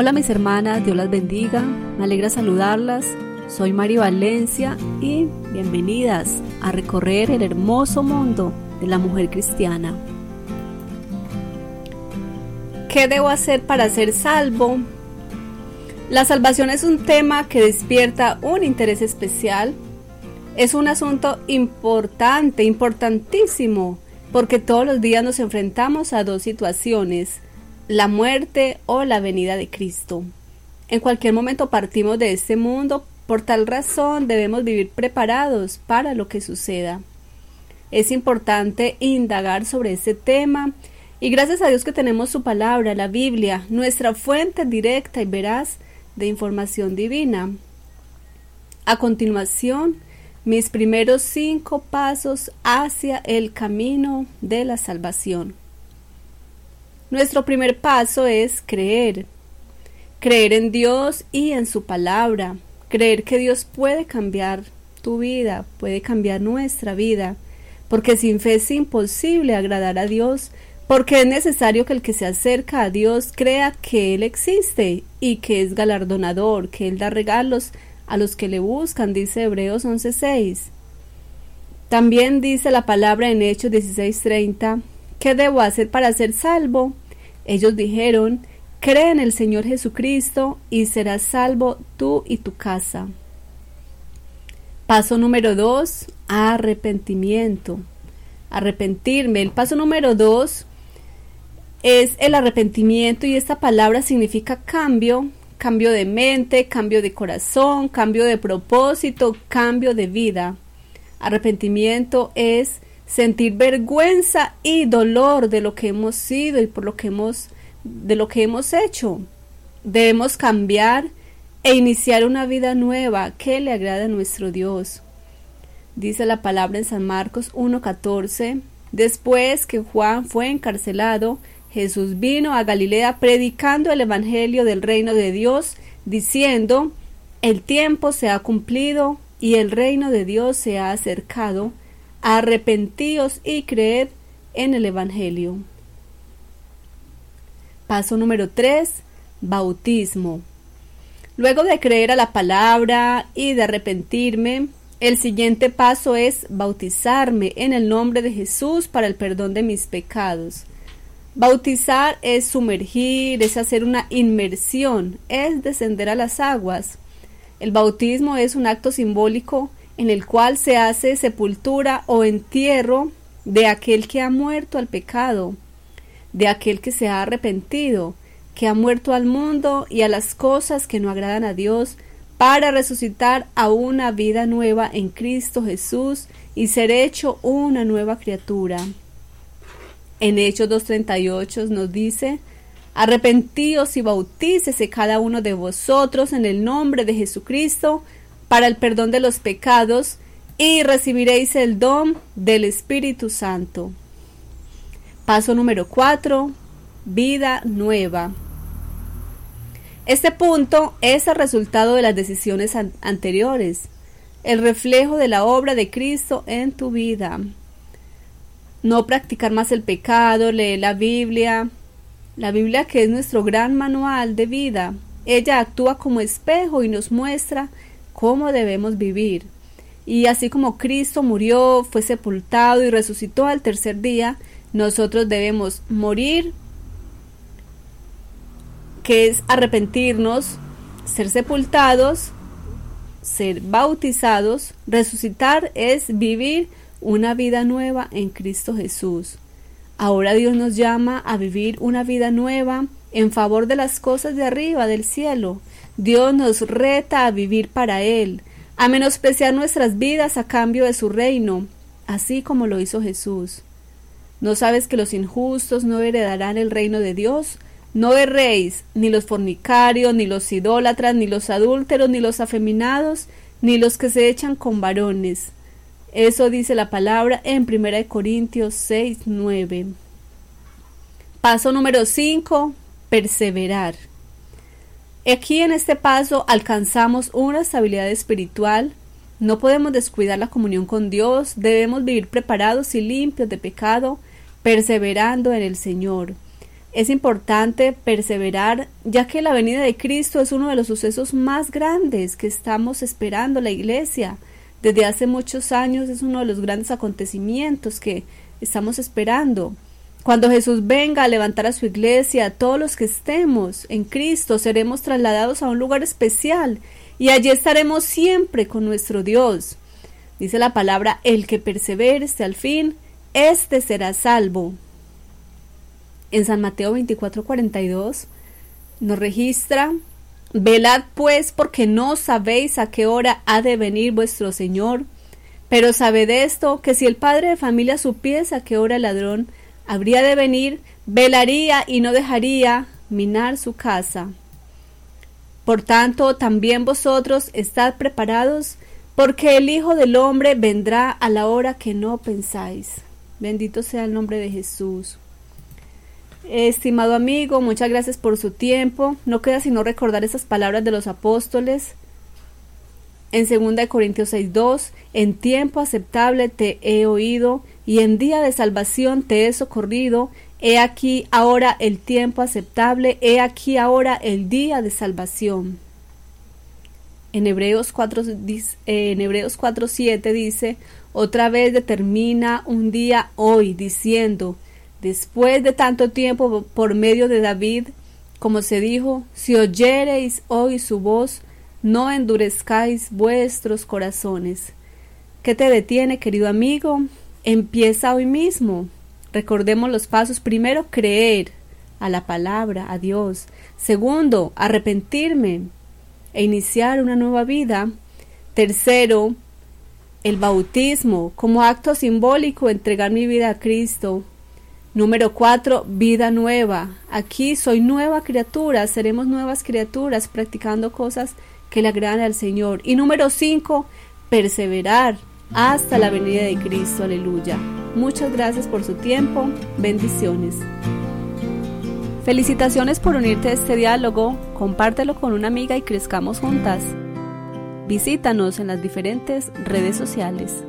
Hola mis hermanas, Dios las bendiga, me alegra saludarlas. Soy Mari Valencia y bienvenidas a recorrer el hermoso mundo de la mujer cristiana. ¿Qué debo hacer para ser salvo? La salvación es un tema que despierta un interés especial. Es un asunto importante, importantísimo, porque todos los días nos enfrentamos a dos situaciones la muerte o la venida de Cristo. En cualquier momento partimos de este mundo, por tal razón debemos vivir preparados para lo que suceda. Es importante indagar sobre este tema y gracias a Dios que tenemos su palabra, la Biblia, nuestra fuente directa y veraz de información divina. A continuación, mis primeros cinco pasos hacia el camino de la salvación. Nuestro primer paso es creer. Creer en Dios y en su palabra. Creer que Dios puede cambiar tu vida, puede cambiar nuestra vida. Porque sin fe es imposible agradar a Dios, porque es necesario que el que se acerca a Dios crea que Él existe y que es galardonador, que Él da regalos a los que le buscan, dice Hebreos 11:6. También dice la palabra en Hechos 16:30, ¿qué debo hacer para ser salvo? Ellos dijeron, Cree en el Señor Jesucristo y serás salvo tú y tu casa. Paso número dos, arrepentimiento. Arrepentirme. El paso número dos es el arrepentimiento y esta palabra significa cambio, cambio de mente, cambio de corazón, cambio de propósito, cambio de vida. Arrepentimiento es sentir vergüenza y dolor de lo que hemos sido y por lo que hemos de lo que hemos hecho. Debemos cambiar e iniciar una vida nueva que le agrade a nuestro Dios. Dice la palabra en San Marcos 1:14, después que Juan fue encarcelado, Jesús vino a Galilea predicando el evangelio del reino de Dios, diciendo, el tiempo se ha cumplido y el reino de Dios se ha acercado arrepentíos y creed en el Evangelio. Paso número 3. Bautismo. Luego de creer a la palabra y de arrepentirme, el siguiente paso es bautizarme en el nombre de Jesús para el perdón de mis pecados. Bautizar es sumergir, es hacer una inmersión, es descender a las aguas. El bautismo es un acto simbólico en el cual se hace sepultura o entierro de aquel que ha muerto al pecado, de aquel que se ha arrepentido, que ha muerto al mundo y a las cosas que no agradan a Dios, para resucitar a una vida nueva en Cristo Jesús y ser hecho una nueva criatura. En Hechos 2.38 nos dice, Arrepentíos y bautícese cada uno de vosotros en el nombre de Jesucristo para el perdón de los pecados y recibiréis el don del Espíritu Santo. Paso número 4. Vida nueva. Este punto es el resultado de las decisiones anteriores, el reflejo de la obra de Cristo en tu vida. No practicar más el pecado, leer la Biblia, la Biblia que es nuestro gran manual de vida. Ella actúa como espejo y nos muestra cómo debemos vivir. Y así como Cristo murió, fue sepultado y resucitó al tercer día, nosotros debemos morir, que es arrepentirnos, ser sepultados, ser bautizados, resucitar es vivir una vida nueva en Cristo Jesús. Ahora Dios nos llama a vivir una vida nueva en favor de las cosas de arriba del cielo, Dios nos reta a vivir para Él, a menospreciar nuestras vidas a cambio de su reino, así como lo hizo Jesús. ¿No sabes que los injustos no heredarán el reino de Dios? No erréis, ni los fornicarios, ni los idólatras, ni los adúlteros, ni los afeminados, ni los que se echan con varones. Eso dice la palabra en 1 Corintios 6, 9. Paso número 5. Perseverar. Aquí en este paso alcanzamos una estabilidad espiritual. No podemos descuidar la comunión con Dios, debemos vivir preparados y limpios de pecado, perseverando en el Señor. Es importante perseverar, ya que la venida de Cristo es uno de los sucesos más grandes que estamos esperando la Iglesia. Desde hace muchos años es uno de los grandes acontecimientos que estamos esperando. Cuando Jesús venga a levantar a su iglesia, todos los que estemos en Cristo seremos trasladados a un lugar especial y allí estaremos siempre con nuestro Dios. Dice la palabra, el que persevere hasta el fin, éste será salvo. En San Mateo 24:42 nos registra, velad pues porque no sabéis a qué hora ha de venir vuestro Señor, pero sabed esto, que si el padre de familia supiese a qué hora el ladrón habría de venir, velaría y no dejaría minar su casa. Por tanto, también vosotros estad preparados, porque el Hijo del Hombre vendrá a la hora que no pensáis. Bendito sea el nombre de Jesús. Estimado amigo, muchas gracias por su tiempo. No queda sino recordar esas palabras de los apóstoles. En 2 Corintios 6:2, en tiempo aceptable te he oído y en día de salvación te he socorrido. He aquí ahora el tiempo aceptable, he aquí ahora el día de salvación. En Hebreos 4, en Hebreos 4:7 dice, otra vez determina un día hoy, diciendo, después de tanto tiempo por medio de David, como se dijo, si oyereis hoy su voz, no endurezcáis vuestros corazones. ¿Qué te detiene, querido amigo? Empieza hoy mismo. Recordemos los pasos. Primero, creer a la palabra, a Dios. Segundo, arrepentirme e iniciar una nueva vida. Tercero, el bautismo como acto simbólico, entregar mi vida a Cristo. Número cuatro, vida nueva. Aquí soy nueva criatura, seremos nuevas criaturas practicando cosas que le agradan al Señor. Y número cinco, perseverar hasta la venida de Cristo. Aleluya. Muchas gracias por su tiempo. Bendiciones. Felicitaciones por unirte a este diálogo. Compártelo con una amiga y crezcamos juntas. Visítanos en las diferentes redes sociales.